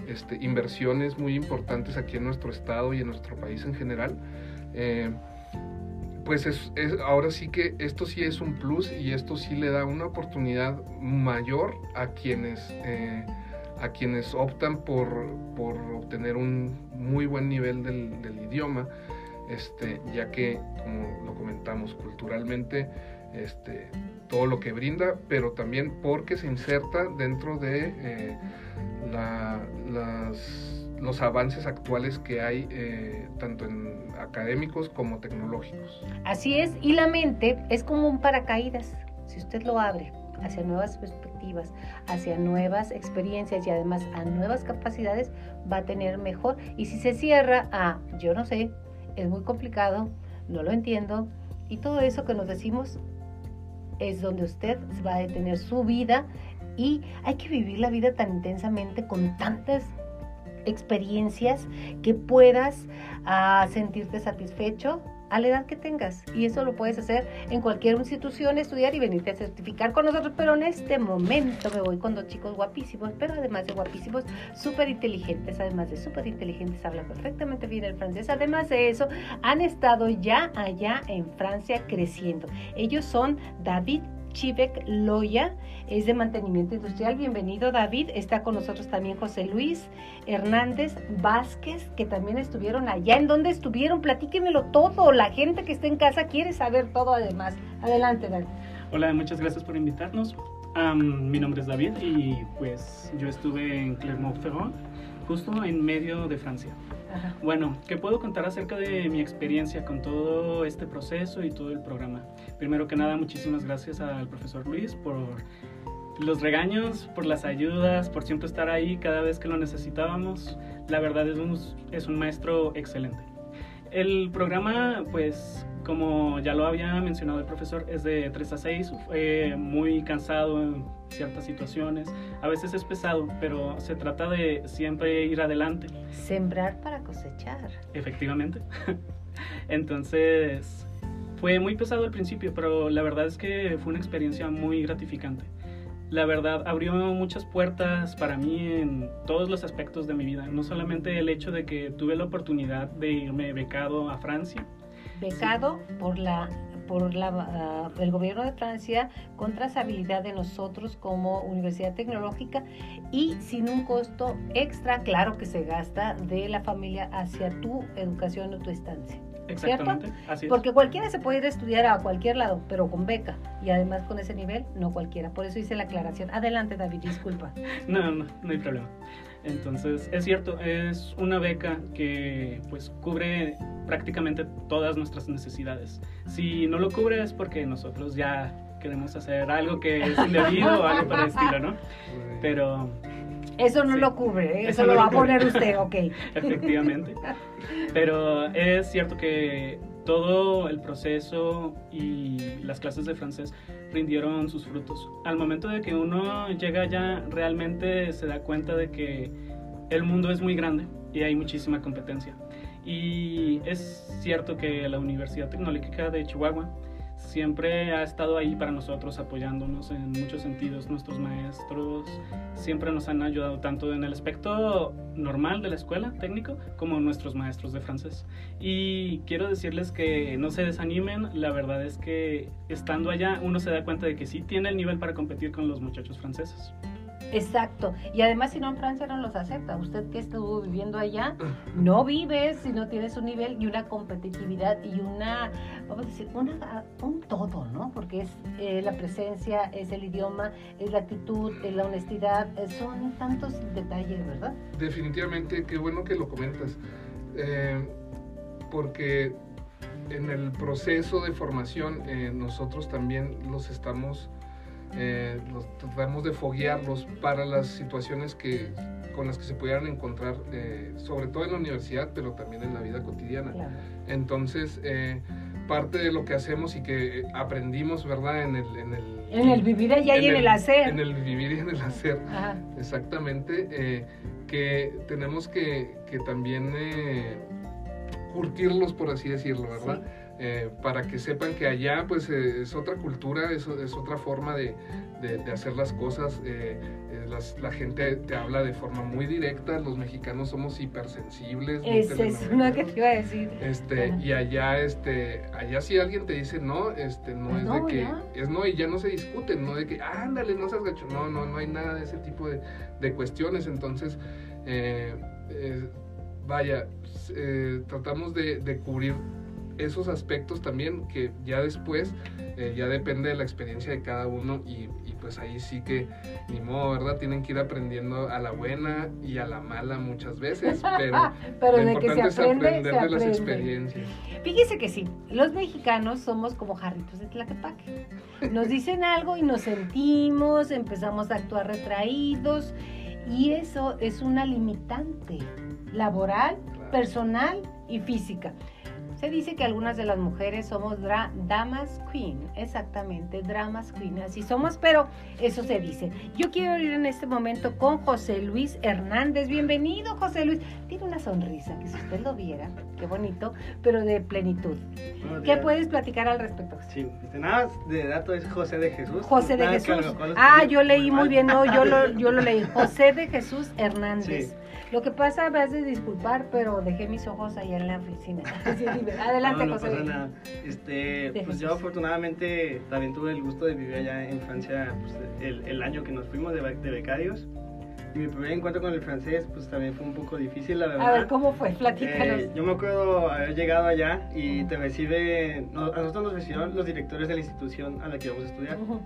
este, inversiones muy importantes aquí en nuestro estado y en nuestro país en general, pues es, ahora sí que esto sí es un plus y esto sí le da una oportunidad mayor a quienes, a quienes optan por, por, obtener un muy buen nivel del, idioma, este, ya que, como lo comentamos, culturalmente, este, todo lo que brinda, pero también porque se inserta dentro de eh, los avances actuales que hay eh, tanto en académicos como tecnológicos. Así es, y la mente es como un paracaídas, si usted lo abre hacia nuevas perspectivas, hacia nuevas experiencias y además a nuevas capacidades, va a tener mejor. Y si se cierra a, yo no sé, es muy complicado, no lo entiendo, y todo eso que nos decimos es donde usted va a detener su vida y hay que vivir la vida tan intensamente con tantas experiencias que puedas ah, sentirte satisfecho a la edad que tengas. Y eso lo puedes hacer en cualquier institución, estudiar y venirte a certificar con nosotros. Pero en este momento me voy con dos chicos guapísimos, pero además de guapísimos, súper inteligentes. Además de súper inteligentes, hablan perfectamente bien el francés. Además de eso, han estado ya allá en Francia creciendo. Ellos son David Chivek Loya, es de mantenimiento industrial. Bienvenido David. Está con nosotros también José Luis Hernández Vázquez, que también estuvieron allá. ¿En dónde estuvieron? Platíquenmelo todo. La gente que está en casa quiere saber todo además. Adelante, David. Hola, muchas gracias por invitarnos. mi nombre es David y pues yo estuve en Clermont-Ferrand, justo en medio de Francia. Bueno, ¿qué puedo contar acerca de mi experiencia con todo este proceso y todo el programa? Primero que nada, muchísimas gracias al profesor Luis por los regaños, por las ayudas, por siempre estar ahí cada vez que lo necesitábamos. La verdad es un, es un maestro excelente. El programa, pues, como ya lo había mencionado el profesor, es de 3 a 6, fue muy cansado ciertas situaciones, a veces es pesado, pero se trata de siempre ir adelante. Sembrar para cosechar. Efectivamente. (laughs) Entonces, fue muy pesado al principio, pero la verdad es que fue una experiencia muy gratificante la verdad abrió muchas puertas para mí en todos los aspectos de mi vida. No solamente el hecho de que tuve la oportunidad de irme becado a Francia. Becado por la por la, ah, el gobierno de Francia con trazabilidad de nosotros como Universidad Tecnológica y sin un costo extra, claro que se gasta, de la familia hacia tu educación o tu estancia. Exactamente, así Porque cualquiera se puede ir a estudiar a cualquier lado, pero con beca. Y además con ese nivel, no cualquiera. Por eso hice la aclaración. Adelante, David, disculpa. (laughs) no, no, no hay problema. Entonces, es cierto, es una beca que pues cubre prácticamente todas nuestras necesidades. Si no lo cubre es porque nosotros ya queremos hacer algo que es indebido o algo para el estilo, ¿no? (laughs) Pero eso no lo cubre, ¿eh? eso, lo va a poner usted, ok. (laughs) Efectivamente. Pero es cierto que todo el proceso y las clases de francés rindieron sus frutos. Al momento de que uno llega ya, realmente se da cuenta de que el mundo es muy grande y hay muchísima competencia. Y es cierto que la Universidad Tecnológica de Chihuahua siempre ha estado ahí para nosotros, apoyándonos en muchos sentidos. Nuestros maestros siempre nos han ayudado tanto en el aspecto normal de la escuela técnico como nuestros maestros de francés. Y quiero decirles que no se desanimen, la verdad es que estando allá uno se da cuenta de que sí tiene el nivel para competir con los muchachos franceses. Exacto. Y además, si no en Francia no los acepta. Usted que estuvo viviendo allá, no vives si no tienes un nivel y una competitividad y una, vamos a decir, una, un todo, ¿no? Porque es eh, la presencia, es el idioma, es la actitud, es la honestidad, eh, son tantos detalles, ¿verdad? Definitivamente, qué bueno que lo comentas. Eh, porque en el proceso de formación nosotros también los estamos eh, los, tratamos de foguearlos para las situaciones que, con las que se pudieran encontrar, eh, sobre todo en la universidad, pero también en la vida cotidiana. Entonces, eh, parte de lo que hacemos y que aprendimos, ¿verdad? En el, en el, en el vivir allá y en el, hacer. En el vivir y en el hacer, exactamente. que tenemos que, que también eh, curtirlos, por así decirlo, ¿verdad? Eh, para que sepan que allá pues eh, es otra cultura, es, es otra forma de, de, de hacer las cosas. Eh, eh, las- la gente te habla de forma muy directa, los mexicanos somos hipersensibles. Esa es una que te iba a decir. Este, Ajá. y allá, este, allá si alguien te dice no, este, no Pues es no, de que, ya. es no y ya no se discuten, no de que, ándale, no seas gacho, no, no, no hay nada de ese tipo de, de cuestiones, entonces, vaya, eh, tratamos de, de cubrir esos aspectos también que ya después eh, ya depende de la experiencia de cada uno y, y pues ahí sí que ni modo, ¿verdad? Tienen que ir aprendiendo a la buena y a la mala muchas veces, (laughs) pero Pero lo de que se importante es aprende, aprender se de las aprende. experiencias. Fíjese que sí, los mexicanos somos como jarritos de Tlaquepaque. Nos dicen algo y nos sentimos, empezamos a actuar retraídos y eso es una limitante laboral, Claro. personal y física. Se dice que algunas de las mujeres somos dra- damas queen, exactamente, dramas queen, así somos, pero eso se dice. Yo quiero ir en este momento con José Luis Hernández. Bienvenido, José Luis. Tiene una sonrisa que si usted lo viera, qué bonito, pero de plenitud. ¿Qué puedes platicar al respecto? José? Sí, este, nada de dato es José de Jesús. José de Nada Jesús. Ah, yo leí muy bien, no, yo lo, (laughs) yo lo leí. José de Jesús Hernández. Sí. Lo que pasa, me has de disculpar, pero dejé mis ojos allá en la oficina. (laughs) Sí. Adelante, no, no José. pasa nada. Este, pues Jesús. yo afortunadamente también tuve el gusto de vivir allá en Francia pues, el, el año que nos fuimos de, de becarios. Y mi primer encuentro con el francés pues también fue un poco difícil, la verdad. A ver, ¿cómo fue? Platícanos. Eh, yo me acuerdo haber llegado allá y te recibe, no- a nosotros nos recibieron los directores de la institución a la que íbamos a estudiar. Ujú.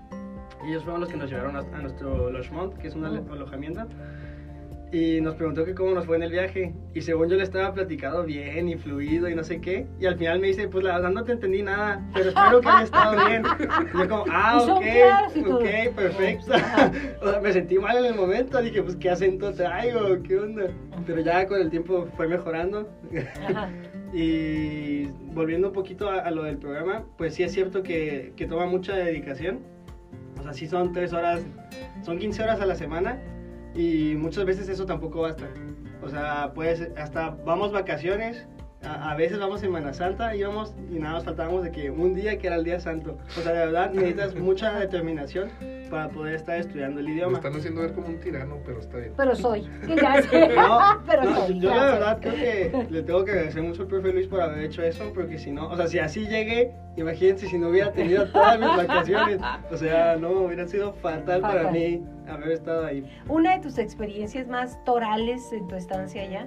Y ellos fueron los que nos llevaron a, a nuestro logement, que es un ale- Ujú. alojamiento. Y nos preguntó que cómo nos fue en el viaje. Y según yo le estaba platicado bien y fluido y no sé qué. Y al final me dice, pues la verdad no te entendí nada, pero espero que haya estado bien. Y yo como, ah, ok, ok, perfecto. (laughs) O sea, me sentí mal en el momento. Dije, pues qué acento traigo, qué onda. Pero ya con el tiempo fue mejorando. (laughs) Y volviendo un poquito a, a lo del programa, pues sí es cierto que, que toma mucha dedicación. O sea, sí son tres horas, son 15 horas a la semana y muchas veces eso tampoco basta. O sea, pues hasta vamos vacaciones, a, a veces vamos Semana Santa íbamos y nada más faltábamos de que un día que era el día santo. O sea, de verdad necesitas (laughs) mucha determinación para poder estar estudiando el Me idioma. están haciendo ver como un tirano, pero está bien. Pero soy. (laughs) Que ya sé. No, (laughs) pero no, soy. yo la gracias. verdad creo que le tengo que agradecer mucho al profe Luis por haber hecho eso, porque si no, o sea, si así llegué, imagínense si no hubiera tenido todas mis vacaciones, o sea, no, hubiera sido fatal, para Fatal. mí haber estado ahí. Una de tus experiencias más torales en tu estancia allá.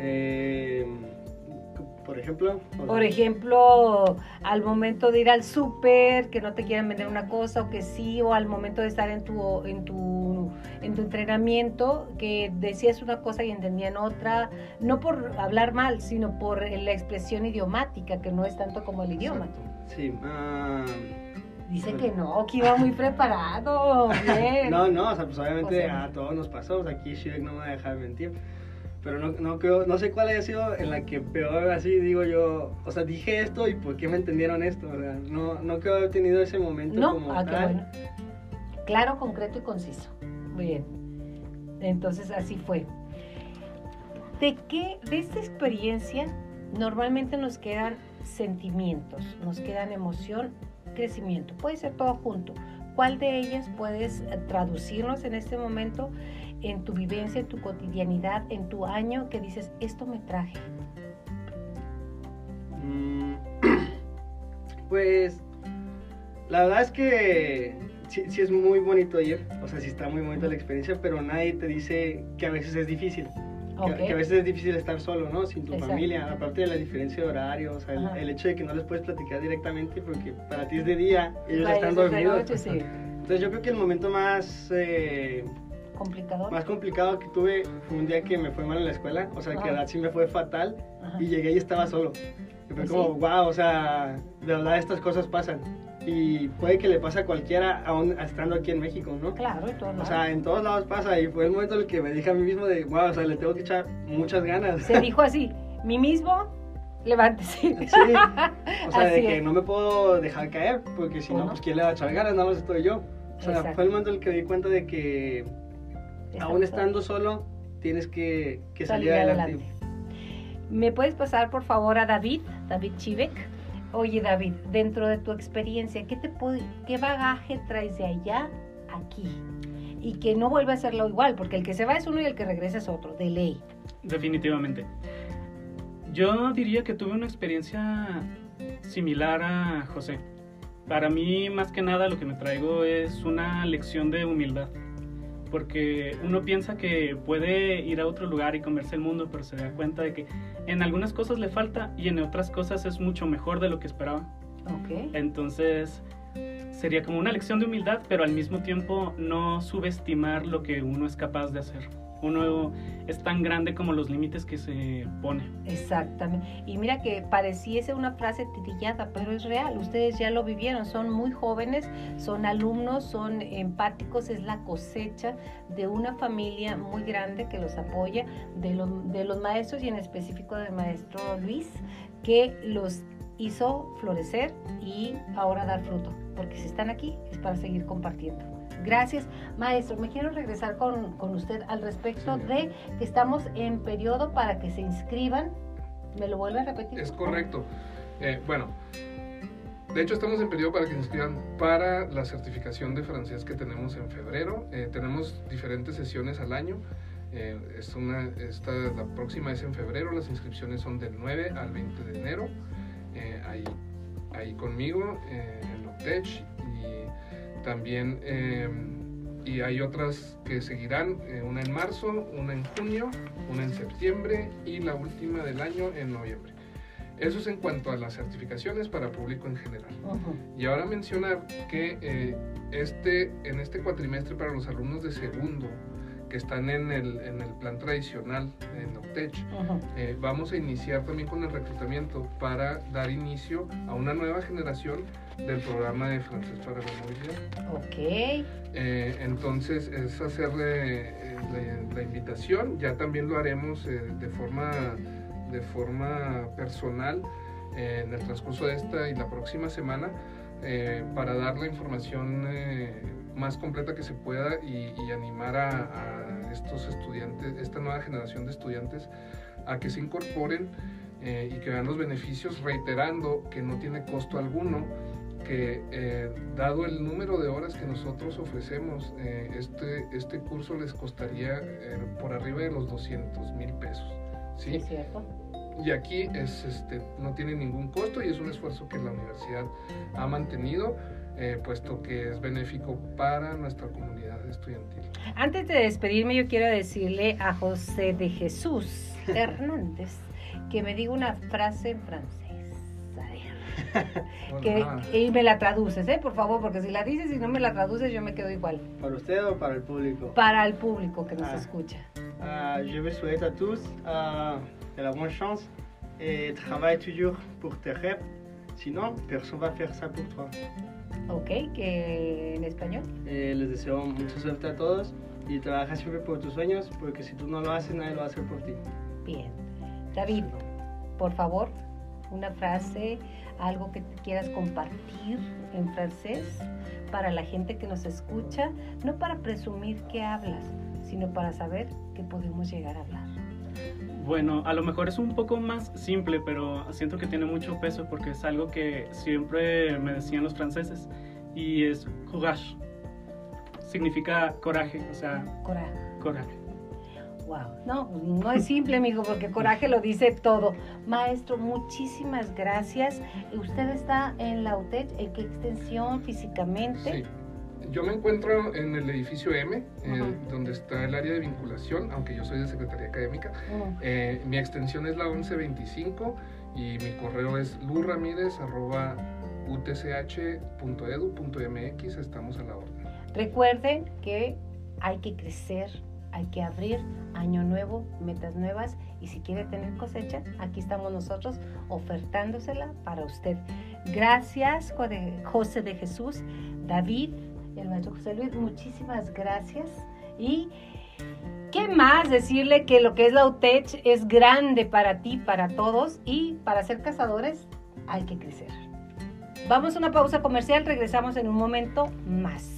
Eh, por ejemplo, Por ejemplo, al momento de ir al súper, que no te quieran vender una cosa o que sí, o al momento de estar en tu, en tu, en tu entrenamiento, que decías una cosa y entendían otra, no por hablar mal, sino por la expresión idiomática, que no es tanto como el idioma. Exacto. sí, ah, Dice que no, que iba muy preparado. (laughs) Bien. no, no, o sea, pues obviamente a todos nos pasó, o sea, aquí Shirek no me va a dejar mentir. Pero no, no creo, no sé cuál haya sido en la que peor así digo yo, o sea, dije esto y por qué me entendieron esto, o sea, no, no creo haber tenido ese momento No, como ah, qué bueno. Claro, concreto y conciso. Muy bien. Entonces así fue. ¿De qué, de esta experiencia, normalmente nos quedan sentimientos, nos quedan emoción, crecimiento? Puede ser todo junto. ¿Cuál de ellas puedes eh, traducirnos en este momento en tu vivencia, en tu cotidianidad, en tu año, que dices, esto me traje? Mm, (clears throat) Pues la verdad es que sí, sí es muy bonito ir, o sea, sí está muy bonita la experiencia, pero nadie te dice que a veces es difícil. Que, a veces es difícil estar solo, ¿no? Sin tu Exacto. familia, aparte de la diferencia de horario, o sea, el, hecho de que no les puedes platicar directamente porque para ti es de día, ellos Para están ellos dormidos. noche, sí. Entonces yo creo que el momento más, eh, Complicador. más complicado que tuve fue un día que me fue mal en la escuela, o sea, que la sí me fue fatal Ajá. y llegué y estaba solo. Y fue ¿Ah, como, sí? wow, o sea, de verdad estas cosas pasan. Y puede que le pase a cualquiera aún estando aquí en México, ¿no? Claro, y todo. O sea, en todos lados pasa y fue el momento en el que me dije a mí mismo de, wow, o sea, le tengo que echar muchas ganas. Se (laughs) dijo así, mí mismo, levántese. Sí, o sea, de (laughs) Así que es. no me puedo dejar caer, porque si no, pues quién le va a echar ganas, nada más estoy yo. O sea, Exacto. fue el momento en el que me di cuenta de que aún estando solo, tienes que, que salir, adelante. ¿Me puedes pasar por favor a David, David Chivek? Oye David, dentro de tu experiencia, ¿qué, te ¿qué bagaje traes de allá aquí? Y que no vuelva a hacerlo igual, porque el que se va es uno y el que regresa es otro, de ley. Definitivamente. Yo diría que tuve una experiencia similar a José. Para mí, más que nada, lo que me traigo es una lección de humildad. Porque uno piensa que puede ir a otro lugar y comerse el mundo, pero se da cuenta de que en algunas cosas le falta y en otras cosas es mucho mejor de lo que esperaba. Okay. Entonces, sería como una lección de humildad, pero al mismo tiempo no subestimar lo que uno es capaz de hacer uno es tan grande como los límites que se pone. Exactamente. Y mira que pareciese una frase titillada, pero es real. Ustedes ya lo vivieron. Son muy jóvenes, son alumnos, son empáticos. Es la cosecha de una familia muy grande que los apoya, de, de los maestros y en específico del maestro Luis, que los hizo florecer y ahora dar fruto. Porque si están aquí es para seguir compartiendo. Gracias, maestro. Me quiero regresar con, usted al respecto de que estamos en periodo para que se inscriban. ¿Me lo vuelve a repetir? Es correcto. Eh, bueno, de hecho estamos en periodo para que se inscriban para la certificación de francés que tenemos en febrero. Eh, tenemos diferentes sesiones al año. Eh, es una, esta, la próxima es en febrero, las inscripciones son del 9 al 20 de enero. ahí, ahí conmigo OTECH también, em, y hay otras que seguirán, eh, una en marzo, una en junio, una en septiembre y la última del año en noviembre. Eso es en cuanto a las certificaciones para público en general. Y ahora mencionar que eh, este, en este cuatrimestre para los alumnos de segundo, que están en el, en el plan tradicional en OTECH. Eh, vamos a iniciar también con el reclutamiento para dar inicio a una nueva generación del programa de francés para la movilidad. Ok. Eh, entonces es hacerle eh, la, invitación, ya también lo haremos de, forma, de forma personal en el transcurso de esta y la próxima semana para dar la información más completa que se pueda y, animar a, estos estudiantes, esta nueva generación de estudiantes, a que se incorporen eh, y que vean los beneficios, reiterando que no tiene costo alguno, que eh, dado el número de horas que nosotros ofrecemos, eh, este, este curso les costaría por arriba de los 200 mil pesos. ¿sí? Es cierto. Y aquí es, este, no tiene ningún costo y es un esfuerzo que la universidad ha mantenido eh, puesto que es benéfico para nuestra comunidad estudiantil. Antes de despedirme, yo quiero decirle a José de Jesús (laughs) Hernández que me diga una frase en francés. (laughs) que, y me la traduces, ¿eh? por favor, porque si la dices y no me la traduces, yo me quedo igual. ¿Para usted o para el público? Para el público que nos ah. escucha. Uh, je vous souhaite à tous uh, de la bonne chance et travaille toujours pour tes rêves. Sinon, personne va faire ça pour toi. Ok, que en español. Eh, les deseo mucha suerte a todos y trabaja siempre por tus sueños, porque si tú no lo haces, nadie lo va a hacer por ti. Bien. David, por favor, una frase, algo que quieras compartir en francés para la gente que nos escucha, no para presumir que hablas, sino para saber que podemos llegar a hablar. Bueno, a lo mejor es un poco más simple, pero siento que tiene mucho peso porque es algo que siempre me decían los franceses y es courage. Significa coraje, o sea, coraje. Coraje. Wow, no, no es simple, amigo, porque coraje lo dice todo. Maestro, muchísimas gracias. ¿Usted está en la UTEC? ¿En qué extensión físicamente? Sí yo me encuentro en el edificio M, eh, donde está el área de vinculación, aunque yo soy de Secretaría Académica. Eh, mi extensión es la 1125 y mi correo es lurramírez.utch.edu.mx. Estamos a la orden. Recuerden que hay que crecer, hay que abrir año nuevo, metas nuevas y si quiere tener cosecha, aquí estamos nosotros ofertándosela para usted. Gracias, José de Jesús, David, el maestro José Luis, muchísimas gracias. Y qué más decirle que lo que es la UTECH es grande para ti, para todos y para ser cazadores hay que crecer. Vamos a una pausa comercial, regresamos en un momento más.